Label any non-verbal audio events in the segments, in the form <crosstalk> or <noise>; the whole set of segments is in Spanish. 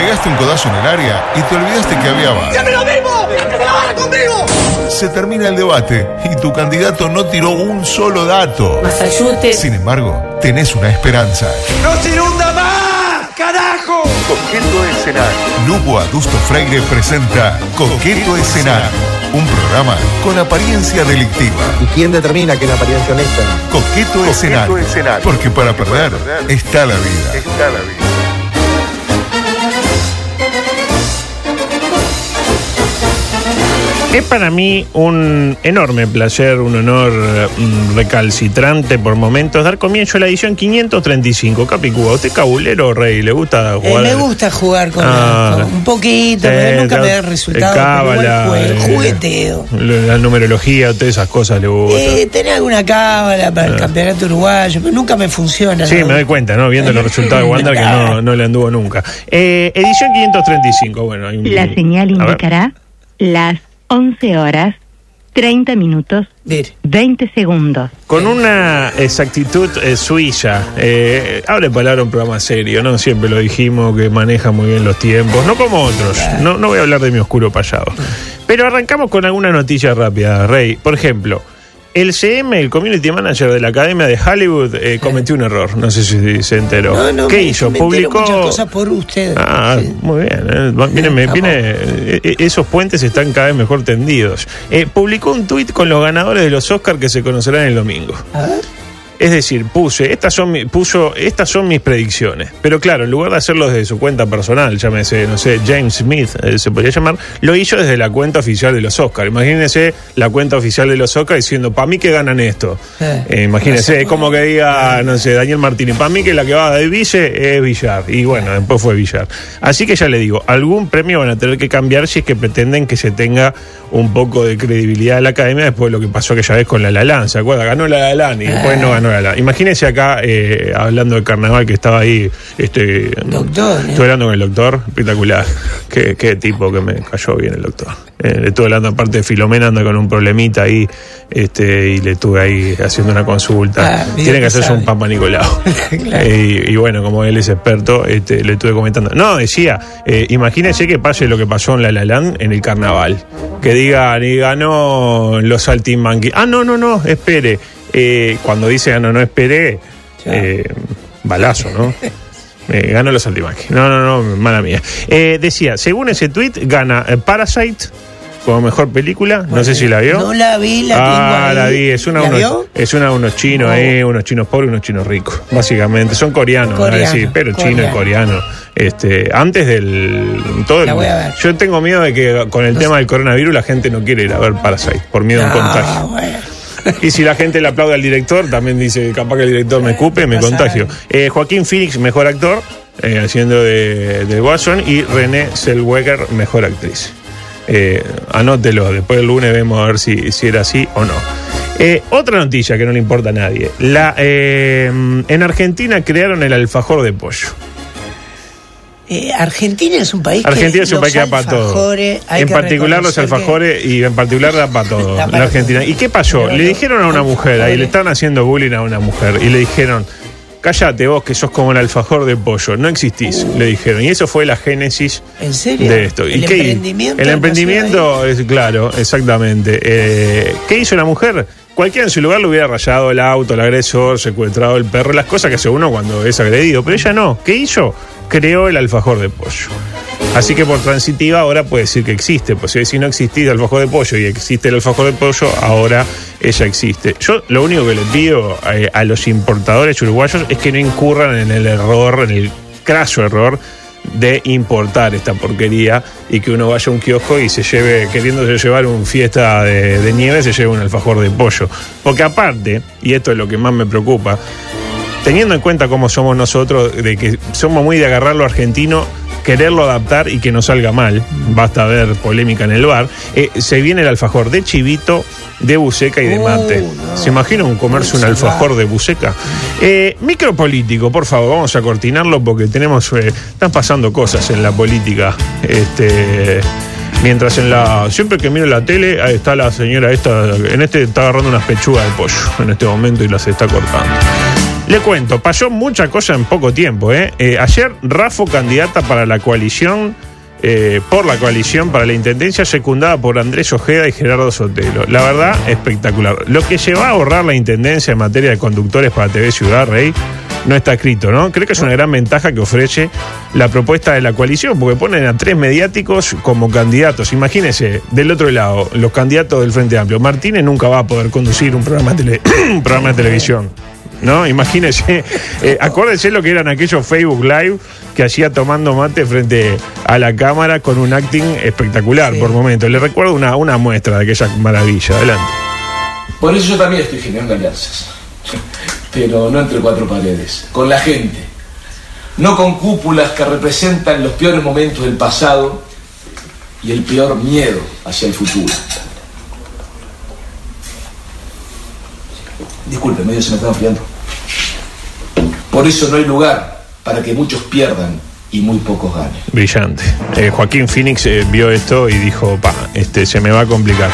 pegaste un codazo en el área y te olvidaste que había bar. ¡Siempre lo mismo! ¡Ahora conmigo! Se termina el debate y tu candidato no tiró un solo dato. Masayute. Sin embargo, tenés una esperanza. ¡No se inunda más! ¡Carajo! Coqueto Escenario. Lupo Adusto Freire presenta Coqueto Escenario. Un programa con apariencia delictiva. ¿Y quién determina que es la apariencia honesta? Coqueto, escenario. Escenario. Porque para perder está la vida. Está la vida. Es para mí un enorme placer, un honor mm, recalcitrante por momentos dar comienzo a la edición 535. Capicúa, ¿usted cabulero rey? ¿Le gusta Eh, jugar? me gusta jugar con, Ah. con un poquito, Sí, pero nunca me da el resultado. cábala, juego, eh, jugueteo. La, numerología, todas esas cosas le gusta. Eh, tenía alguna cábala para el campeonato uruguayo, pero nunca me funciona. Ah. Sí, ¿no? me doy cuenta, ¿no? Viendo los <laughs> resultados de Wander que no, no le anduvo nunca. Eh, edición 535, bueno. hay un- La señal indicará las 11 horas 30 minutos Mire, 20 segundos. Con una exactitud eh, suiza, eh, abre palabra un programa serio, ¿no? Siempre lo dijimos que maneja muy bien los tiempos, no como otros. No, no voy a hablar de mi oscuro pasado. Pero arrancamos con alguna noticia rápida, Rey. Por ejemplo, el CM, el Community Manager de la Academia de Hollywood, eh, cometió un error. No sé si se enteró. no, no, ¿Qué me- hizo? me Publicó. muchas cosas por usted. Ah, Sí. muy bien. eh. Viene, me- viene, eh, eh, esos puentes están cada vez mejor tendidos. Eh, publicó un tuit con los ganadores de los Oscars que se conocerán el domingo. A ver. Es decir, puse, estas son, mi- puso, estas son mis predicciones. Pero claro, en lugar de hacerlo desde su cuenta personal, llámese, no sé, James Smith, eh, se podría llamar, lo hizo desde la cuenta oficial de los Oscars. Imagínense la cuenta oficial de los Oscars diciendo, para mí que ganan esto. Eh. Eh, imagínense, es como que diga, no sé, Daniel Martínez, para mí que la que va de vice es Villar. Y bueno, después fue Villar. Así que ya le digo, algún premio van a tener que cambiar si es que pretenden que se tenga un poco de credibilidad de la academia después de lo que pasó aquella vez con la Lalan, ¿se acuerda? Ganó la Lalan y después no ganó la. Imagínense acá, eh, hablando del carnaval que estaba ahí, este, Doctor, ¿eh? estuve hablando con el doctor, espectacular. Qué, qué tipo que me cayó bien el doctor. Eh, le estuve hablando aparte de Filomena, anda con un problemita ahí, este, y le estuve ahí haciendo una consulta. Ah, Tiene que hacerse sabe. un Papa Nicolau. <laughs> Claro. Eh, y, y bueno, como él es experto, este, le estuve comentando. No, decía, eh, imagínense que pase lo que pasó en La La Land en el carnaval. Que digan, y ganó los Saltimbanquis. Ah, no, no, no, espere. Eh, cuando dice, ah, no, no, espere, Ya. eh, balazo, ¿no? <laughs> Eh, ganó los Saltimbanquis. No, no, no, mala mía. Eh, decía, según ese tweet, gana eh, Parasite como mejor película. No sé si la vio. No la vi, la ah, tengo la vi. Es una, ¿La unos, vio? es una de unos chinos, eh, unos chinos pobres y unos chinos ricos, básicamente. Son coreanos, Coreano, decir, pero chino y coreano. Este, antes del todo La voy a ver. Yo tengo miedo de que con el tema del coronavirus la gente no quiere ir a ver Parasite por miedo a un Ah, contagio. bueno. <laughs> Y si la gente le aplaude al director, también dice, capaz que el director me escupe, me contagio. Eh, Joaquín Phoenix, mejor actor, eh, haciendo de, de Watson, y René Zellweger, mejor actriz. Eh, anótelo, después el lunes vemos a ver si, si era así o no. Eh, otra noticia que no le importa a nadie. La, en Argentina crearon el alfajor de pollo. Eh, Argentina es un país Argentina que es un país que da para todo. En particular los que- alfajores y en particular da para todo. Da <laughs> para la Argentina. todo. ¿Y qué pasó? Pero le dijeron a una mujer, ahí le estaban haciendo bullying a una mujer y le dijeron, cállate vos que sos como el alfajor de pollo, no existís, le dijeron. Y eso fue la génesis ¿En serio? de esto. ¿Y El qué- emprendimiento. El emprendimiento, es claro, exactamente. Eh, ¿Qué hizo la mujer? Cualquiera en su lugar le hubiera rayado el auto, el agresor, secuestrado el perro, las cosas que hace uno cuando es agredido. Pero ella no. ¿Qué hizo? Creó el alfajor de pollo. Así que por transitiva ahora puede decir que existe. Pues si no existía el alfajor de pollo y existe el alfajor de pollo, ahora ella existe. Yo lo único que le pido eh, a los importadores uruguayos es que no incurran en el error, en el craso error de importar esta porquería y que uno vaya a un kiosco y se lleve, queriéndose llevar un fiesta de, de nieve, se lleve un alfajor de pollo. Porque aparte, y esto es lo que más me preocupa, teniendo en cuenta cómo somos nosotros, de que somos muy de agarrar lo argentino, quererlo adaptar y que no salga mal, basta ver polémica en el bar, eh, se viene el alfajor de chivito, de buceca y de Uh, mate. no. ¿Se imagina un comerse un alfajor de buceca? Eh, micropolítico, por favor, vamos a cortinarlo porque tenemos, eh, están pasando cosas en la política. Este. Mientras en la. Siempre que miro la tele, ahí está la señora esta. En este está agarrando unas pechugas de pollo en este momento y las está cortando. Le cuento, pasó mucha cosa en poco tiempo. ¿eh? Eh, ayer, Rafo, candidata para la coalición, eh, por la coalición para la intendencia, secundada por Andrés Ojeda y Gerardo Sotelo. La verdad, espectacular. Lo que lleva a ahorrar la intendencia en materia de conductores para TV Ciudad Rey no está escrito, ¿no? Creo que es una gran ventaja que ofrece la propuesta de la coalición, porque ponen a tres mediáticos como candidatos. Imagínense, del otro lado, los candidatos del Frente Amplio. Martínez nunca va a poder conducir un programa de <coughs> televisión. ¿No? Imagínense, <laughs> eh, acuérdense lo que eran aquellos Facebook Live que hacía tomando mate frente a la cámara con un acting espectacular por momentos. Les recuerdo una, una muestra de aquella maravilla. Adelante. Por eso yo también estoy generando alianzas. <laughs> Pero no entre cuatro paredes, con la gente. No con cúpulas que representan los peores momentos del pasado y el peor miedo hacia el futuro. Disculpe, medio se me está enfriando. Por eso no hay lugar para que muchos pierdan y muy pocos ganen. Brillante. Eh, Joaquín Phoenix eh, vio esto y dijo, pa, este, se me va a complicar.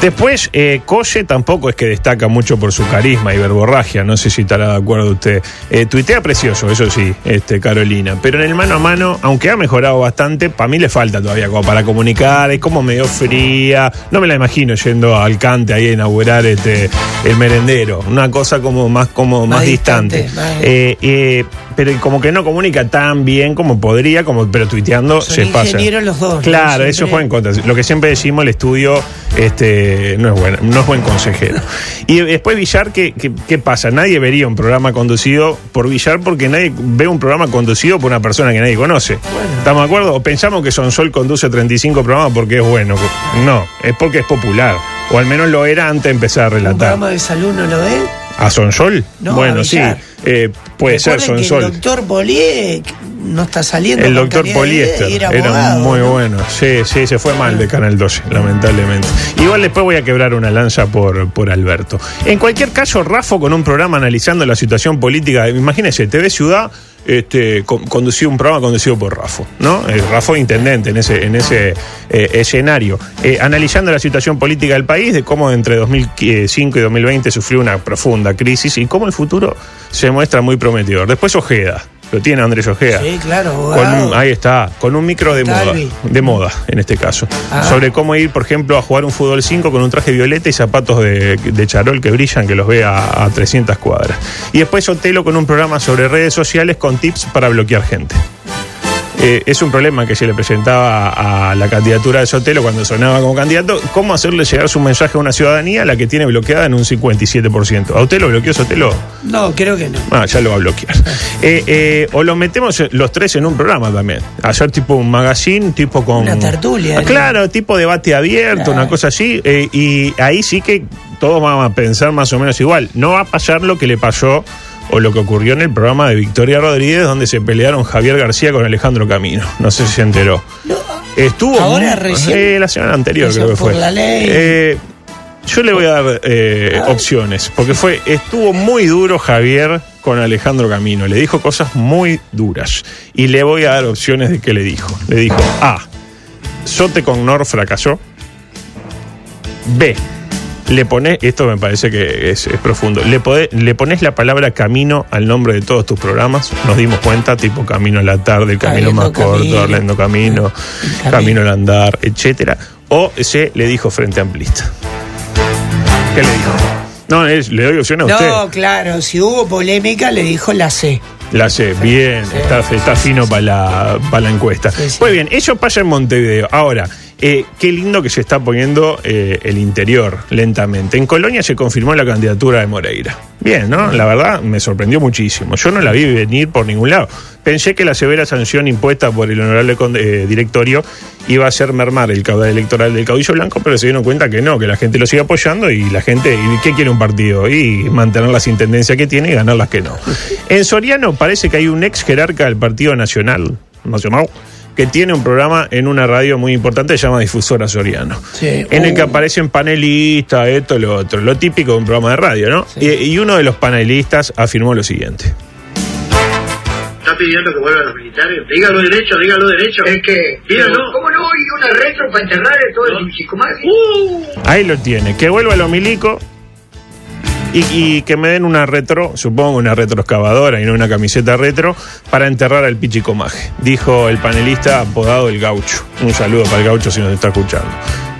Después, eh, Colle tampoco es que destaca mucho por su carisma y verborragia, no sé si estará de acuerdo usted. Eh, tuitea precioso, eso sí, este, Carolina, pero en el mano a mano, aunque ha mejorado bastante, para mí le falta todavía como para comunicar, es como medio fría, no me la imagino yendo al cante ahí a inaugurar este, el merendero, una cosa como más, como más, Más distante. distante, más- Eh, eh, pero como que no comunica tan bien como podría, como, pero tuiteando Son se pasa. los dos, ¿no? Claro, Siempre- eso fue en contra. Lo que siempre decimos, el estudio este, no, es buen, no es buen consejero. <laughs> Y después Villar, ¿qué, qué, qué pasa? Nadie vería un programa conducido por Villar porque nadie ve un programa conducido por una persona que nadie conoce. ¿Estamos de acuerdo? ¿O pensamos que Sonsol conduce 35 programas porque es bueno? No, es porque es popular. O al menos lo era antes de empezar a ¿Un relatar. programa de salud no lo ve? ¿A Sonsol? No, bueno, a sí. Eh, puede ser Recuerden que. El doctor Polié no está saliendo. El doctor Poliéster era, abogado, muy ¿no? bueno. Sí, sí, se fue mal de Canal 12, lamentablemente. Igual después voy a quebrar una lanza por, por Alberto. En cualquier caso, Rafo con un programa analizando la situación política. Imagínense, TV Ciudad este, con- condució un programa conducido por Rafo, ¿no? Eh, Rafo intendente en ese, en ese eh, escenario. Eh, analizando la situación política del país, de cómo entre 2005 y 2020 sufrió una profunda crisis y cómo el futuro se muestra muy prometedor. Después Ojeda. Lo tiene Andrés Ojeda. Sí, claro, Con un- ahí está, con un micro de moda, de moda en este caso. Ah. Sobre cómo ir, por ejemplo, a jugar un fútbol 5 con un traje violeta y zapatos de, de charol que brillan, que los ve a, a 300 cuadras. Y después Otelo con un programa sobre redes sociales con tips para bloquear gente. Eh, es un problema que se le presentaba a la candidatura de Sotelo cuando sonaba como candidato, cómo hacerle llegar su mensaje a una ciudadanía a la que tiene bloqueada en un 57%. ¿A usted lo bloqueó Sotelo? No, creo que no. Ah, ya lo va a bloquear. <laughs> Eh, eh, o lo metemos los tres en un programa también. Hacer tipo un magazine, tipo con. Una tertulia, Ah, ¿no? claro, tipo debate abierto, Claro. una cosa así. eh, y ahí sí que todos vamos a pensar más o menos igual. No va a pasar lo que le pasó o lo que ocurrió en el programa de Victoria Rodríguez, donde se pelearon Javier García con Alejandro Camino. No sé si se enteró. Estuvo. Ahora recién. eh, la semana anterior creo que fue. la ley. Eh, yo le voy a dar eh, opciones, porque fue estuvo muy duro Javier con Alejandro Camino. Le dijo cosas muy duras. Y le voy a dar opciones de qué le dijo. Le dijo A. Sote con Nor fracasó. B. Le pones, esto me parece que es, es profundo, le, pode- le pones la palabra camino al nombre de todos tus programas, nos dimos cuenta, tipo Camino a la tarde, Camino más corto, Camino. Camino, Camino. Camino al andar, etcétera. O C le dijo Frente Amplista. ¿Qué le dijo? No, es- le doy opción a usted. No, claro, si hubo polémica le dijo la C. La sé, bien, está, está fino para la, para la encuesta. Muy bien, eso pasa en Montevideo. Ahora, eh, qué lindo que se está poniendo eh, el interior lentamente. En Colonia se confirmó la candidatura de Moreira. Bien, ¿no? La verdad me sorprendió muchísimo. Yo no la vi venir por ningún lado. Pensé que la severa sanción impuesta por el honorable eh, directorio iba a ser mermar el caudal electoral del caudillo blanco, pero se dieron cuenta que no, que la gente lo sigue apoyando y la gente, ¿y qué quiere un partido? Y mantener las intendencias que tiene y ganar las que no. En Soriano parece que hay un ex jerarca del Partido Nacional, Nacional, que tiene un programa en una radio muy importante que se llama Difusora Soriano. Sí. En el que Uh. aparecen panelistas, esto, lo otro, lo típico de un programa de radio, ¿no? Y, y uno de los panelistas afirmó lo siguiente. está pidiendo que vuelvan los militares. Dígalo derecho, dígalo derecho. Es que. Dígalo. ¿Cómo no? Y una retro para enterrar todo el psicomagia. Uh, Ahí lo tiene, que vuelva lo milico y, y que me den una retro, supongo una retroexcavadora y no una camiseta retro, para enterrar al Pichicomaje, dijo el panelista apodado El Gaucho. Un saludo para el Gaucho si nos está escuchando.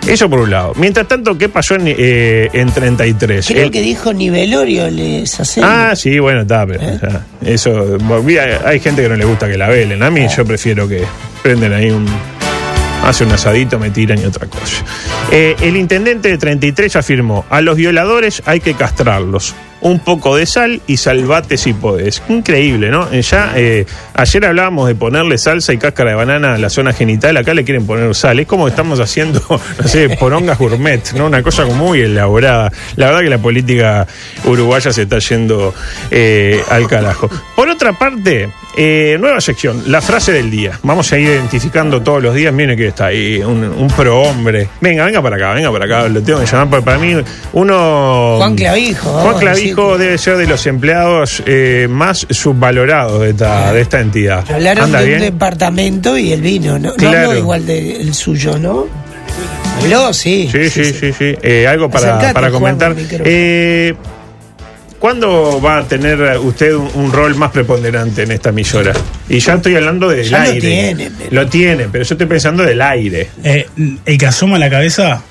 Eso por un lado. Mientras tanto, ¿qué pasó en, eh, en 33? Creo El- que dijo nivelorio les hace. Ah, sí, bueno, está, pero ¿Eh? eso, hay gente que no le gusta que la velen. A mí yo prefiero que prenden ahí un, hace un asadito, me tiran y otra cosa. Eh, el intendente de 33 afirmó, a los violadores hay que castrarlos. Un poco de sal y salvate si podés. Increíble, ¿no? Eh, Ya eh, ayer hablábamos de ponerle salsa y cáscara de banana a la zona genital, acá le quieren poner sal. Es como estamos haciendo, <laughs> no sé, porongas gourmet, ¿no? Una cosa muy elaborada. La verdad que la política uruguaya se está yendo eh, al carajo. Por otra parte, eh, nueva sección, la frase del día. Vamos a ir identificando todos los días. Miren que está ahí, un, un pro hombre. Venga, venga para acá, venga para acá. Lo tengo que llamar porque para mí uno. Juan Clavijo, Juan a Clavijo decir. debe ser de los empleados eh, más subvalorados de esta, de esta entidad. Hablaron ¿Anda de un departamento y el vino, ¿no? No habló igual del suyo, ¿no? Habló, sí. Sí, sí, sí, sí. Eh, algo para, Acercate, para comentar. Eh, ¿Cuándo va a tener usted un, un rol más preponderante en esta emisora? Y ya estoy hablando del Ya lo aire. tiene, pero- Lo tiene, pero yo estoy pensando del aire. Eh, el que asoma la cabeza,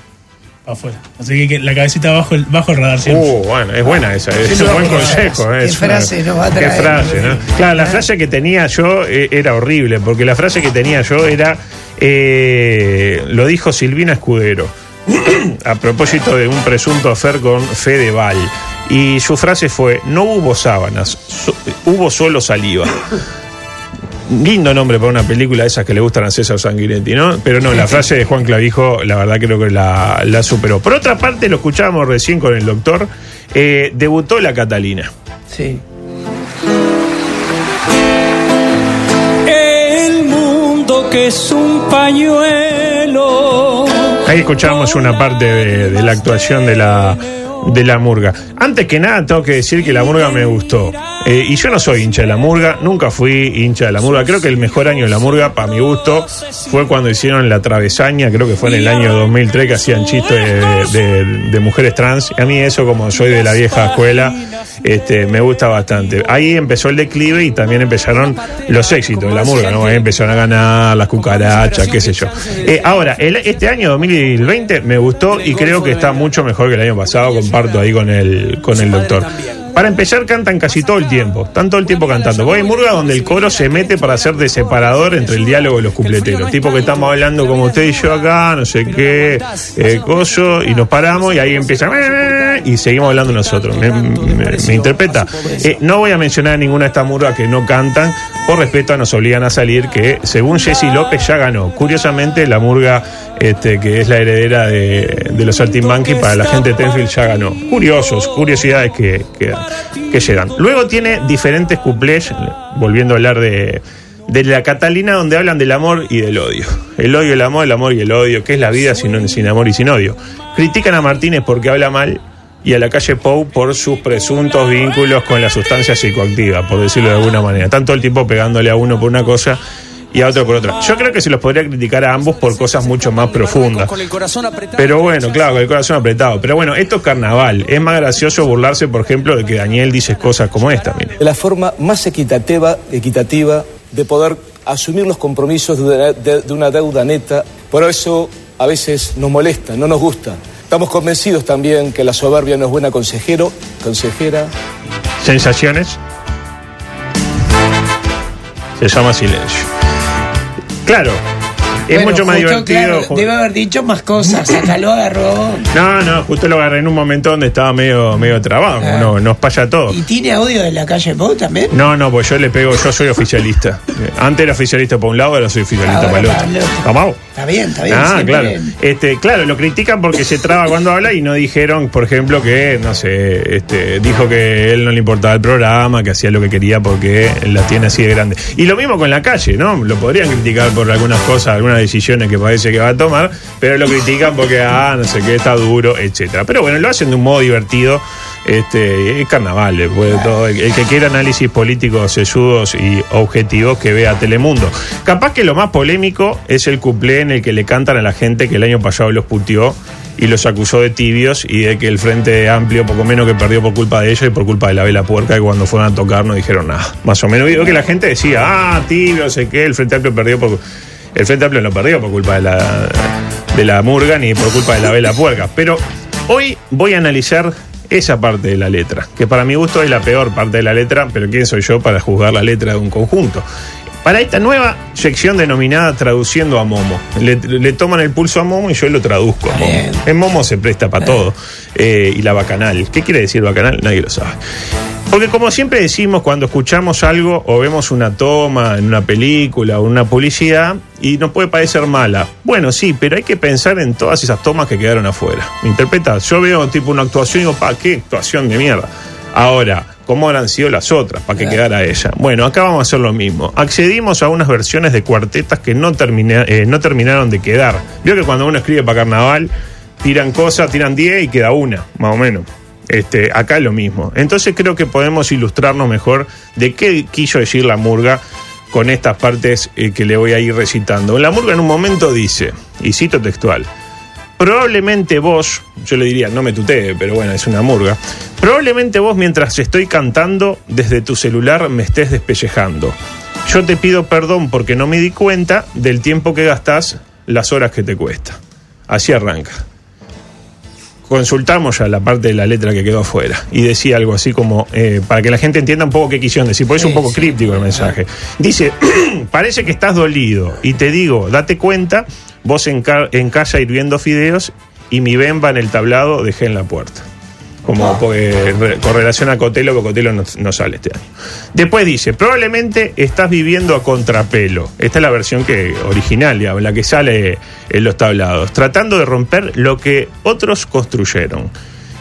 afuera. Así que, que la cabecita bajo el, bajo el radar siempre. Uh, bueno, es buena esa, es Qué un buen consejo. qué es frase nos va a Qué traer. frase, ¿no? Claro, la frase que tenía yo eh, era horrible, porque la frase que tenía yo era, eh, lo dijo Silvina Escudero, <clears throat> a propósito de un presunto afer con Fedeval. Y su frase fue, no hubo sábanas, so- hubo solo saliva. Lindo nombre para una película de esas que le gustan a César Sanguinetti, ¿no? Pero no, la frase de Juan Clavijo, la verdad creo que la, la superó. Por otra parte, lo escuchábamos recién con el doctor, eh, debutó la Catalina. Sí. El mundo que es un pañuelo. Ahí escuchábamos una parte de, de la actuación de la, de la murga. Antes que nada, tengo que decir que la murga me gustó. Eh, y yo no soy hincha de la murga, nunca fui hincha de la murga. Creo que el mejor año de la murga, para mi gusto, fue cuando hicieron la travesaña, creo que fue en el año 2003, que hacían chistes de, mujeres trans. A mí eso, como soy de la vieja escuela, este, me gusta bastante. Ahí empezó el declive y también empezaron los éxitos de la murga, ¿no? Ahí empezaron a ganar las cucarachas, qué sé yo. Eh, ahora, el- este año 2020 me gustó y creo que está mucho mejor que el año pasado, comparto ahí con el, con el doctor. Para empezar, cantan casi todo el tiempo, están todo el tiempo cantando. Voy en Murga donde el coro se mete para hacer de separador entre el diálogo y los cupleteros. Tipo que estamos hablando como usted y yo acá, no sé qué, eh, coso, y nos paramos y ahí empieza Y seguimos hablando nosotros. ¿Me, me- me interpreta? Eh, no voy a mencionar a ninguna de estas murgas que no cantan, por respeto a nos obligan a salir, que según Jessy López ya ganó. Curiosamente, la murga este, que es la heredera de, de los Saltimbanqui, para la gente de Tenfield ya ganó. Curiosos, curiosidades que, que, que llegan. Luego tiene diferentes cuplés, volviendo a hablar de, de la Catalina, donde hablan del amor y del odio. El odio, el amor, el amor y el odio. ¿Qué es la vida sin, sin amor y sin odio? Critican a Martínez porque habla mal y a la calle Pou por sus presuntos vínculos con la sustancia psicoactiva, por decirlo de alguna manera. Tanto el tiempo pegándole a uno por una cosa y a otro por otra. Yo creo que se los podría criticar a ambos por cosas mucho más profundas. Pero bueno, claro, con el corazón apretado. Pero bueno, esto es carnaval. Es más gracioso burlarse, por ejemplo, de que Daniel dice cosas como esta, mire. la forma más equitativa, equitativa de poder asumir los compromisos de una, de una deuda neta. Por eso a veces nos molesta, no nos gusta. Estamos convencidos también que la soberbia no es buena consejero, consejera. ¿Sensaciones? Se llama silencio. Claro, es Bueno, mucho más justo, divertido. claro, debe haber dicho más cosas. Acá lo agarró. No, no, justo lo agarré en un momento donde estaba medio, medio trabado. Ah. No, nos paya todo. ¿Y tiene audio de la calle Pou también? No, no, pues yo le pego, yo soy oficialista. Antes era oficialista para un lado, ahora soy oficialista Ahora para el otro. Está bien, está bien. Ah, claro. bien. Este, claro, lo critican porque se traba cuando habla y no dijeron, por ejemplo, que, no sé, este, dijo que él no le importaba el programa, que hacía lo que quería porque la tiene así de grande. Y lo mismo con la calle, ¿no? Lo podrían criticar por algunas cosas, algunas decisiones que parece que va a tomar, pero lo critican porque, ah, no sé qué, está duro, etcétera. Pero bueno, lo hacen de un modo divertido. Este, es carnaval, después de todo. El, el que quiera análisis políticos sesudos y objetivos que vea Telemundo. Capaz que lo más polémico es el cuplé en el que le cantan a la gente que el año pasado los puteó y los acusó de tibios y de que el Frente Amplio poco menos que perdió por culpa de ellos y por culpa de la vela puerca que cuando fueron a tocar no dijeron nada. Más o menos. Veo que la gente decía, ah, tibio, sé qué, el Frente Amplio perdió por... El Frente Amplio no perdió por culpa de la, de la murga ni por culpa de la vela puerca. Pero hoy voy a analizar esa parte de la letra, que para mi gusto es la peor parte de la letra, pero ¿quién soy yo para juzgar la letra de un conjunto? Para esta nueva sección denominada Traduciendo a Momo. Le, le toman el pulso a Momo y yo lo traduzco a Momo. En Momo se presta para todo. Eh, y la bacanal. ¿Qué quiere decir bacanal? Nadie lo sabe. Porque como siempre decimos cuando escuchamos algo o vemos una toma en una película o una publicidad y nos puede parecer mala. Bueno, sí, pero hay que pensar en todas esas tomas que quedaron afuera. ¿Me interpretas? Yo veo tipo una actuación y digo, pa, qué actuación de mierda. Ahora, ¿cómo habrán sido las otras para que quedara ella? Bueno, acá vamos a hacer lo mismo. Accedimos a unas versiones de cuartetas que no, termina- eh, no terminaron de quedar. Vio que cuando uno escribe para carnaval, tiran cosas, tiran 10 y queda una, más o menos. Este, acá lo mismo. Entonces creo que podemos ilustrarnos mejor de qué quiso decir la murga con estas partes eh, que le voy a ir recitando. La murga en un momento dice, y cito textual, Probablemente vos, yo le diría, no me tutee, pero bueno, es una murga. Probablemente vos, mientras estoy cantando, desde tu celular me estés despellejando. Yo te pido perdón porque no me di cuenta del tiempo que gastás, las horas que te cuesta. Así arranca. Consultamos ya la parte de la letra que quedó afuera y decía algo así como, eh, para que la gente entienda un poco qué quisieron decir, porque es un poco críptico el mensaje. Dice, <clears throat> parece que estás dolido y te digo, date cuenta, vos en, ca- en casa hirviendo fideos y mi bemba en el tablado dejé en la puerta. Como porque re- con relación a Cotelo, porque Cotelo no, no sale este año. Después dice, probablemente estás viviendo a contrapelo. Esta es la versión que original, digamos, la que sale en los tablados. Tratando de romper lo que otros construyeron.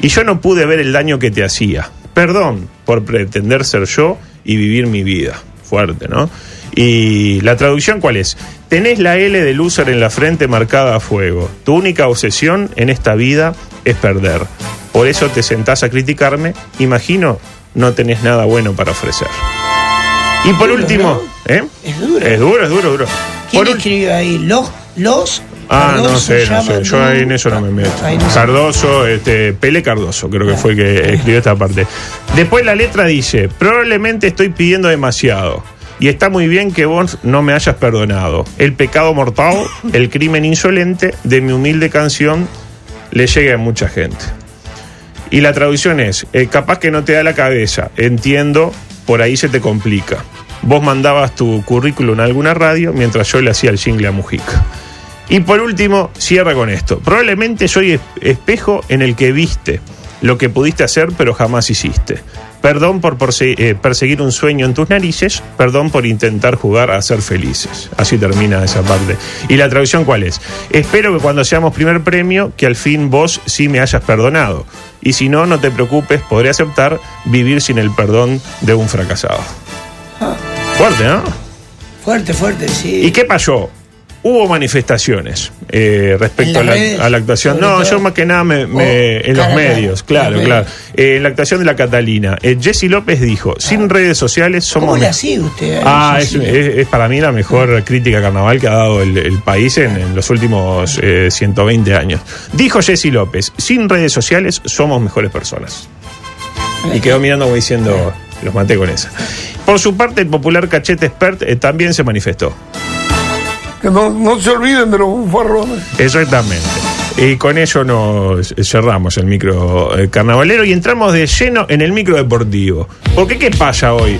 Y yo no pude ver el daño que te hacía. Perdón por pretender ser yo y vivir mi vida. Fuerte, ¿no? Y la traducción cuál es? Tenés la L de loser en la frente marcada a fuego. Tu única obsesión en esta vida es perder. Por eso te sentás a criticarme. Imagino no tenés nada bueno para ofrecer. Y por Duro, último, ¿eh? Es duro. Es duro, es duro, duro. ¿Quién Por escribió ahí? ¿Los? ¿Los? Ah, no sé, no sé. Yo ahí en eso no me meto. No. Cardoso, este, Pele Cardoso, creo que fue el que escribió esta parte. Después la letra dice: Probablemente estoy pidiendo demasiado. Y está muy bien que vos no me hayas perdonado. El pecado mortal, el crimen insolente de mi humilde canción le llega a mucha gente. Y la traducción es, eh, capaz que no te da la cabeza, entiendo, por ahí se te complica. Vos mandabas tu currículum a alguna radio mientras yo le hacía el jingle a Mujica. Y por último, cierra con esto. Probablemente soy es- espejo en el que viste lo que pudiste hacer pero jamás hiciste. Perdón por eh, perseguir un sueño en tus narices, perdón por intentar jugar a ser felices. Así termina esa parte. ¿Y la traducción cuál es? Espero que cuando seamos primer premio, que al fin vos sí me hayas perdonado. Y si no, no te preocupes, podré aceptar vivir sin el perdón de un fracasado. Fuerte, ¿no? Fuerte, fuerte, sí. ¿Y qué pasó? Hubo manifestaciones eh, respecto a ¿En la, a la actuación. No, yo más que nada me, me- Oh, en los medios, claro, claro. medios. Eh, en la actuación de la Catalina. Eh, Jesse López dijo, sin redes sociales somos... ¿Cómo la sigue usted? Ah, es, sí. es- es para mí la mejor crítica carnaval que ha dado el, el país en, en los últimos eh, 120 años. Dijo Jesse López, sin redes sociales somos mejores personas. Y quedó mirando como diciendo, los maté con esa. Por su parte, el popular cachete expert eh, también se manifestó. No, no se olviden de los bufarrones. Exactamente. Y con ello nos cerramos el micro eh, carnavalero y entramos de lleno en el micro deportivo. Porque ¿qué pasa hoy?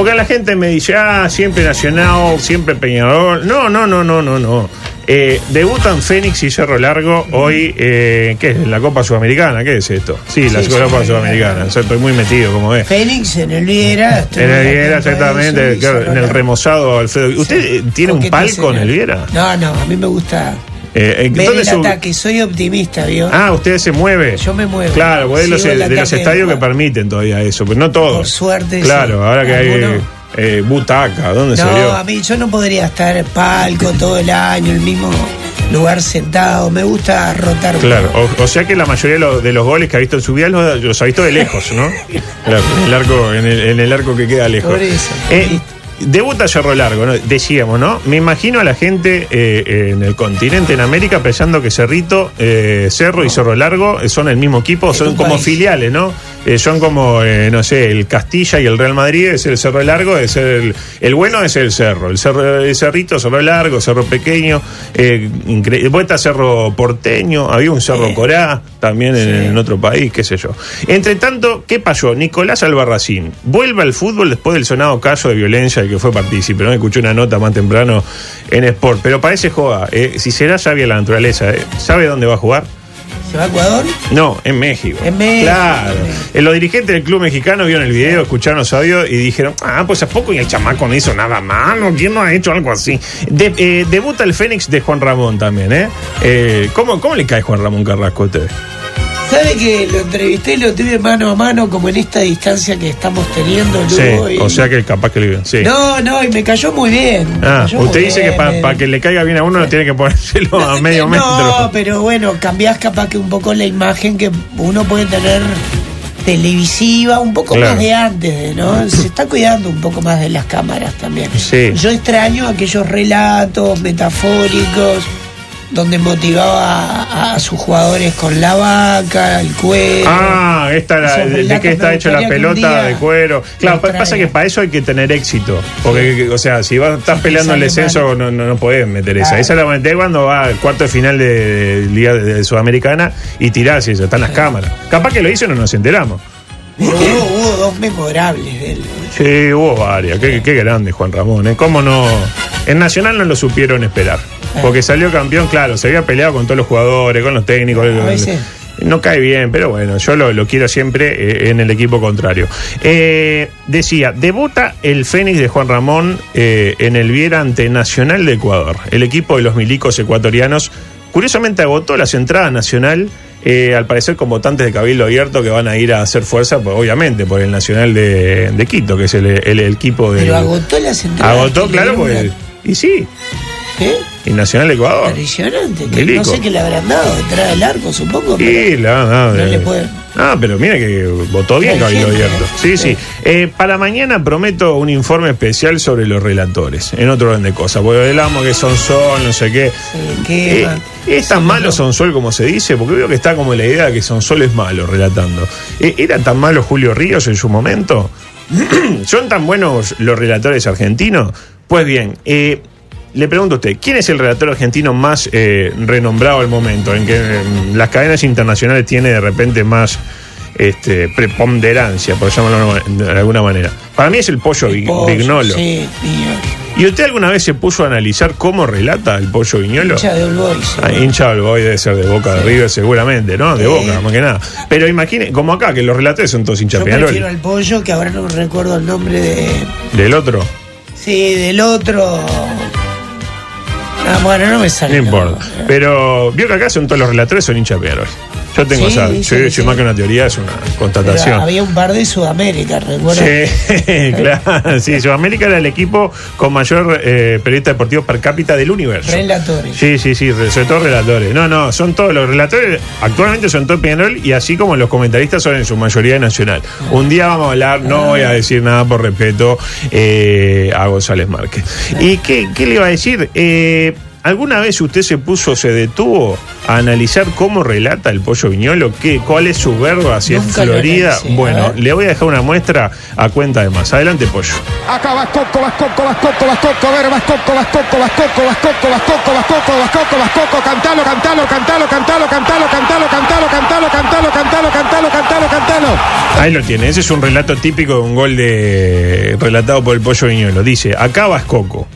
Porque la gente me dice, ah, siempre Nacional, siempre Peñarol. No, no, no, no, no, no. Eh, debutan Fénix y Cerro Largo hoy, eh, ¿qué es? ¿En la Copa Sudamericana? ¿Qué es esto? Sí, la Sí, Copa Sudamericana. Sudamericana. O sea, estoy muy metido, como ves. Fénix en el Viera. En el Viera, eso exactamente, claro, en el remozado Alfredo. ¿Usted tiene un palco en el. Viera? No, no, a mí me gusta Eh, ver ¿dónde el su- ataque. Soy optimista, ¿vio? Ah, usted se mueve. Yo me muevo. Claro, porque es de los, de los estadios que permiten todavía eso, pero no todos. Por suerte, Claro, sí. ahora que hay eh, butaca, ¿dónde se No, vio? a mí yo no podría estar palco todo el año, el mismo lugar sentado. Me gusta rotar. Claro, o, o sea que la mayoría de los, de los goles que ha visto en su vida los, los ha visto de lejos, ¿no? <laughs> Claro, en el arco, en el, en el arco que queda lejos. Por eso. Eh, Debuta Cerro Largo, ¿no? decíamos, ¿no? Me imagino a la gente eh, en el continente, en América, pensando que Cerrito, eh, Cerro y Cerro Largo son el mismo equipo, son un como país. filiales, ¿no? Eh, son como, eh, no sé, el Castilla y el Real Madrid es el Cerro Largo, es el, el bueno es el Cerro, el, cerro, el Cerrito, Cerro Largo, Cerro Pequeño, eh, incre- Cerro Porteño, había un Cerro Corá también en, en otro país, qué sé yo. Entre tanto, ¿qué pasó? Nicolás Albarracín vuelve al fútbol después del sonado caso de violencia del que fue partícipe, ¿no? Escuché una nota más temprano en Sport, pero parece joda, eh, si será sabia la naturaleza, eh, ¿sabe dónde va a jugar? ¿Se va a Ecuador? No, en México. En México. Claro. Eh, Los dirigentes del club mexicano vieron el video, escucharon los audios y dijeron, ah, pues a poco y el chamaco no hizo nada malo, ¿quién no ha hecho algo así? De- eh, debuta el Fénix de Juan Ramón también, ¿eh? eh ¿cómo, ¿Cómo le cae Juan Ramón Carrasco a usted? ¿Sabe que lo entrevisté, lo tuve mano a mano como en esta distancia que estamos teniendo, Sí, Lugo? y- o sea que capaz que le... Sí. No, no, y me cayó muy bien. Ah, cayó muy usted dice que bien, para me- que le caiga bien a uno no tiene que ponérselo a <laughs> medio No, metro. pero bueno, cambiás capaz que un poco la imagen que uno puede tener televisiva, un poco Claro. más de antes, ¿no? <laughs> Se está cuidando un poco más de las cámaras también. Sí. Yo extraño aquellos relatos metafóricos donde motivaba a, a sus jugadores con la vaca, el cuero. Ah, esta la- de, de qué está me hecho la pelota de cuero. Claro, pasa que para eso hay que tener éxito. Porque, o sea, si vas, estás peleando el descenso, no, no, no podés meter esa. Claro. Esa la meter cuando va al cuarto de final de, Liga de, de Sudamericana y tirás y eso, están las cámaras. Capaz que lo hizo y no nos enteramos. Hubo, hubo dos memorables de él. Sí, hubo varias. Qué, qué grande Juan Ramón. ¿eh? ¿Cómo no? En Nacional no lo supieron esperar. Porque salió campeón, claro, se había peleado con todos los jugadores, con los técnicos. A veces. No cae bien, pero bueno, yo lo, lo quiero siempre eh, en el equipo contrario. Eh, decía, debuta el Fénix de Juan Ramón eh, en el Viera ante Nacional de Ecuador. El equipo de los milicos ecuatorianos, curiosamente agotó las entradas Nacional. eh, al parecer con votantes de Cabildo Abierto que van a ir a hacer fuerza, pues, obviamente, por el Nacional de, de Quito, que es el, el- el equipo de... Pero agotó las entradas. Agotó, claro, pues... Y sí, ¿Qué? Y Nacional de Ecuador. Impresionante. que Milico. no sé qué le habrán dado detrás del arco, supongo. Sí, la, no, no eh, le pueden. Ah, pero mira que votó bien Cabildo Abierto. ¿eh? Sí, sí. Eh, para mañana prometo un informe especial sobre los relatores, en otro orden de cosas. Porque hablamos que son sol, no sé qué. Qué Eh. ¿Es tan malo Sonsol como se dice? Porque veo que está como la idea de que Sonsol es malo relatando. Eh, ¿Era tan malo Julio Ríos en su momento? <clears throat> ¿Son tan buenos los relatores argentinos? Pues bien, eh, le pregunto a usted, ¿quién es el relator argentino más eh, renombrado al momento? En que las cadenas internacionales tiene de repente más este, preponderancia, por llamarlo de alguna manera. Para mí es el pollo, Vi- Pollo, Vignolo. Sí. ¿Y usted alguna vez se puso a analizar cómo relata el pollo Viñolo? Hincha de All Boys. Ah, hincha Boy debe ser de Boca de River seguramente, ¿no? De Sí. Boca, más que nada. Pero imagine, como acá, que los relatores son todos hinchas Yo Peñarol. prefiero al pollo, que ahora no recuerdo el nombre de. Del otro, Sí, del otro. Ah, bueno, no me sale. no importa. Pero vio que acá son todos los relatores son hinchas Peñarol. Yo tengo Sí, esa, sí, más que una teoría, es una Pero constatación. había un par de Sudamérica, recuerdo. Sí, <laughs> claro. Sí, Sudamérica era el equipo con mayor eh, periodista deportivo per cápita del universo. Relatores. Sí, sí, sí, re- sobre todo relatores. No, no, son todos los relatores, actualmente son todos Peñarol y así como los comentaristas son en su mayoría nacional. Un día vamos a hablar, no voy a decir nada por respeto eh, a González Márquez. ¿Y qué, qué le iba a decir? Eh, ¿Alguna vez usted se puso, se detuvo a analizar cómo relata el pollo viñolo? ¿Qué, ¿Cuál es su verbo hacia Nunca lo Florida? Bueno, le voy a dejar una muestra a cuenta de más. Adelante, pollo. Acá Vascoco, Vascoco, Vascoco, Vascoco, a ver, Vascoco, Vascoco, Vascoco, Vascoco, Vascoco, Vascoco, Vascoco, Vascoco, cantalo, cantalo, cantalo, cantalo, cantalo, cantalo, cantalo, cantalo, cantalo, cantalo, cantalo, cantalo, cantalo. Ahí lo tiene, ese es un relato típico de un gol de relatado por el pollo viñolo. Dice, acá vas Coco.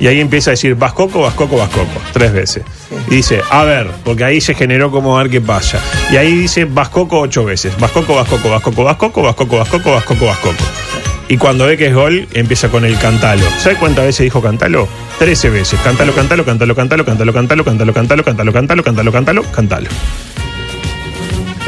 Y ahí empieza a decir, vas Coco, vas Coco, vas Coco, tres veces. Y dice, a ver, porque ahí se generó como a ver qué pasa. Y ahí dice, vas Coco ocho veces. Vas Coco, vas Coco, vas Coco, vas Coco, vas Coco, vas Coco, vas Coco, vas Coco. Y cuando ve que es gol, empieza con el cantalo. ¿Sabe cuántas veces dijo cantalo? Trece veces. Cantalo, cantalo, cantalo, cantalo, cantalo, cantalo, cantalo, cantalo, cantalo, cantalo, cantalo, cantalo, cantalo.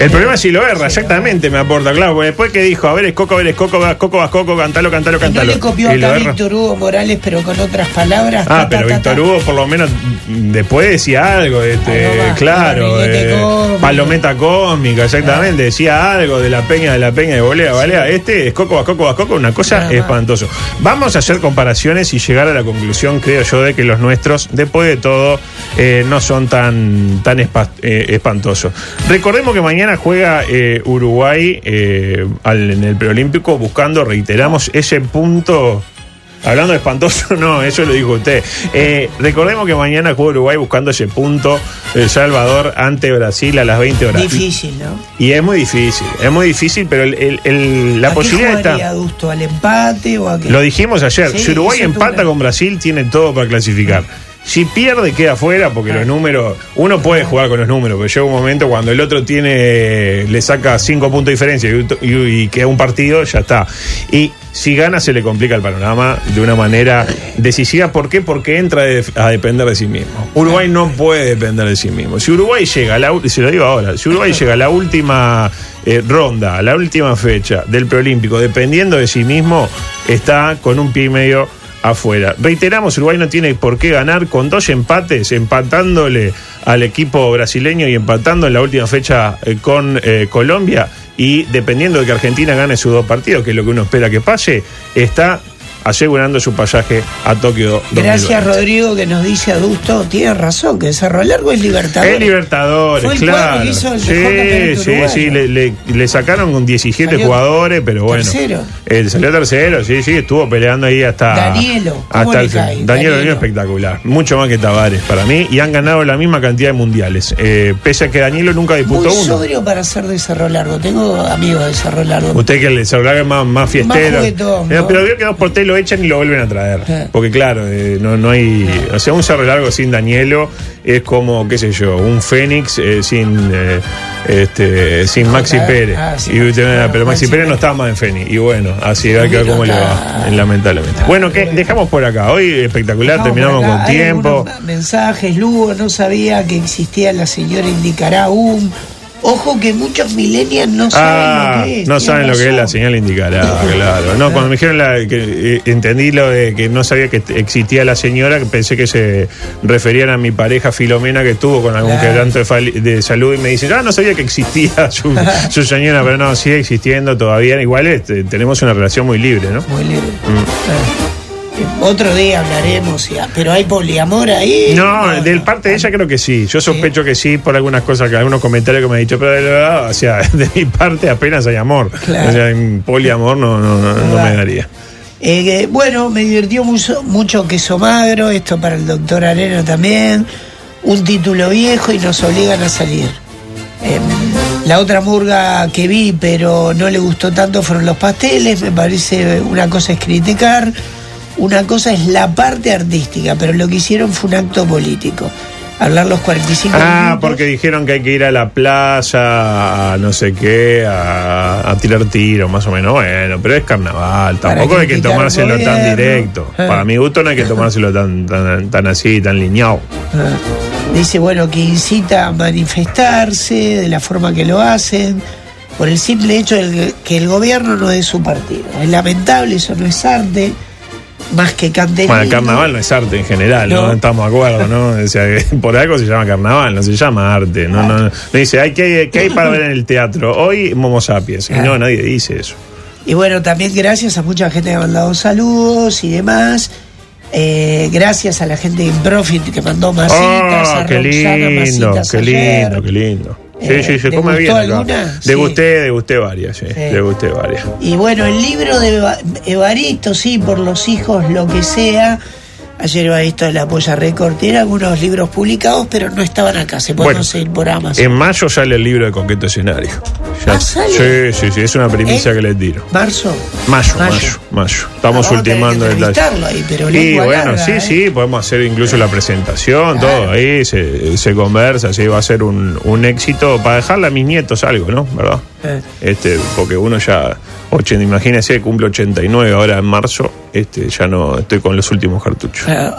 El problema es si lo erra, exactamente, me aporta, claro. Porque después que dijo, a ver, es Coco, a ver, es Coco, vas Coco, vas Coco, cantalo, cantalo, Y no cantalo. le copió acá. Víctor Hugo Morales, pero con otras palabras. Ah, ta, pero ta, ta, Víctor. Hugo por lo menos después decía algo, este, más, claro, eh, palometa cósmica, exactamente, decía algo de la peña, de la peña de volea, volea, este es Coco, vas Coco, vas Coco, una cosa Nada más. espantoso. Vamos a hacer comparaciones y llegar a la conclusión, creo yo, de que los nuestros, después de todo, eh, no son tan, tan eh, espantosos. Recordemos que mañana juega eh, Uruguay eh, al- en el preolímpico buscando, reiteramos, ese punto Hablando de espantoso, <laughs> no, eso lo dijo usted. Eh, recordemos que mañana juega Uruguay buscando ese punto El Salvador ante Brasil a las 20 horas. Difícil, ¿no? Y es muy difícil, es muy difícil, pero el- el- el- la ¿A qué posibilidad jugaría está. Adusto? ¿Al empate o a qué? Lo dijimos ayer, Sí, si Uruguay empata con Brasil, tiene todo para clasificar. Si pierde, queda fuera, porque los números, uno puede jugar con los números, pero llega un momento cuando el otro tiene, le saca cinco puntos de diferencia y, y- y queda un partido, ya está. Y si gana, se le complica el panorama de una manera decisiva. ¿Por qué? Porque entra de- a depender de sí mismo. Uruguay no puede depender de sí mismo. Si Uruguay llega a la, se lo digo ahora, si Uruguay llega a la última eh, ronda, a la última fecha del preolímpico, dependiendo de sí mismo, está con un pie y medio afuera. Reiteramos, Uruguay no tiene por qué ganar con dos empates, empatándole al equipo brasileño y empatando en la última fecha eh, con eh, Colombia y dependiendo de que Argentina gane sus dos partidos, que es lo que uno espera que pase, está asegurando su pasaje a Tokio. Gracias, 2020. Rodrigo, que nos dice Adusto. Tiene razón, que Cerro Largo es Libertadores. Es Libertadores, Fue el claro. que hizo el mejor sí, sí, sí, le, le- le sacaron con 17 Salió jugadores, pero bueno. tercero. Eh, salió tercero, sí, sí, estuvo peleando ahí hasta. Danielo, ¿cómo hasta el? Danielo, Danielo. Espectacular. Mucho más que Tavares para mí. Y han ganado la misma cantidad de mundiales. Eh, pese a que Danielo nunca disputó Muy uno. sobrio para ser de Cerro Largo. Tengo amigos de Cerro Largo. Usted que el celular es más, más fiestero. juguetón, Eh, ¿no? Pero vio que dos por tres lo echan y lo vuelven a traer. Porque claro, eh, no, no hay. O sea, un cerro largo sin Danielo es como, qué sé yo, un Fénix eh, sin eh, este sin Maxi Ah, Pérez. ah, sí, Y usted- claro, pero Maxi Maxi Pérez no Pérez. estaba más en Fénix. Y bueno, así hay que ver cómo le va, lamentablemente. Bueno, ¿qué? Dejamos por acá. Hoy espectacular, terminamos acá. con tiempo. Mensajes, Lugo no sabía que existía la señora Indicará aún. Ojo que muchos millennials no saben Ah, lo que es. no saben lo que es la señal indicará, claro. No, cuando me dijeron la- que eh, entendí lo de que no sabía que existía la señora, pensé que se referían a mi pareja Filomena que estuvo con algún Claro. quebranto de, salud y me dicen, ah, no sabía que existía su, <laughs> su señora, pero no, sigue existiendo todavía. Igual este, tenemos una relación muy libre, ¿no? Muy libre. Mm. Otro día hablaremos, ya. pero hay poliamor ahí. No, del parte de ella creo que sí. Yo sospecho que sí por algunas cosas, que algunos comentarios que me ha dicho, pero de verdad, o sea, <laughs> de mi parte apenas hay amor. Claro. O sea, en poliamor no, no, no, no me daría. Eh, bueno, me divirtió mucho, mucho queso magro, esto para el doctor Arena también. Un título viejo y nos obligan a salir. Em, la otra murga que vi, pero no le gustó tanto, fueron los pasteles. Me parece una cosa es criticar, una cosa es la parte artística, pero lo que hicieron fue un acto político. Hablar los 45 Ah, minutos. porque dijeron que hay que ir a la playa, a no sé qué, a, a tirar tiro, más o menos. Bueno, pero es carnaval, tampoco hay que tomárselo tan directo. Ah. Para mi gusto no hay que tomárselo tan, tan, tan así, tan lineado. Ah. Dice, bueno, que incita a manifestarse de la forma que lo hacen, por el simple hecho de que el gobierno no es su partido. Es lamentable, eso no es arte, más que cante Bueno, el carnaval no es arte en general, ¿no? No. Estamos de acuerdo, ¿no? O sea, que <laughs> por algo se llama carnaval, no se llama arte. No, no, no dice, hay que, ¿qué hay para ver en el teatro? Hoy, Momo Sapiens. Y no, nadie dice eso. Y bueno, también gracias a mucha gente que ha mandado saludos y demás. Eh, gracias a la gente de Improfit que mandó masitas, Oh, a qué Roxana lindo, masitas qué ayer. lindo, qué lindo. Sí, Eh, sí, se ¿te come bien. acá. alguna? Sí. Degusté, degusté varias, sí. Degusté varias. Y bueno, el libro de Eva- Evaristo, sí, por los hijos, lo que sea. Ayer Evaristo de la Polla Record tiene algunos libros publicados, pero no estaban acá. Se pueden Bueno, conseguir por Amazon. En mayo sale el libro de Coqueto Escenario. Ya- Ah, ¿sale? Sí, sí, sí, es una primicia ¿Eh? que les tiro. ¿Marzo? Mayo, Mayo. mayo, mayo. Estamos Ah, ultimando entrevistarlo ahí, pero Y bueno, larga, sí, ¿eh? sí, podemos hacer incluso la presentación, todo ahí, se, se conversa, sí, va a ser un, un éxito para dejarle a mis nietos algo, ¿no? ¿Verdad? Eh. Este, porque uno ya, 80, imagínese, cumple 89 ahora en marzo, este, ya no estoy con los últimos cartuchos. Ah,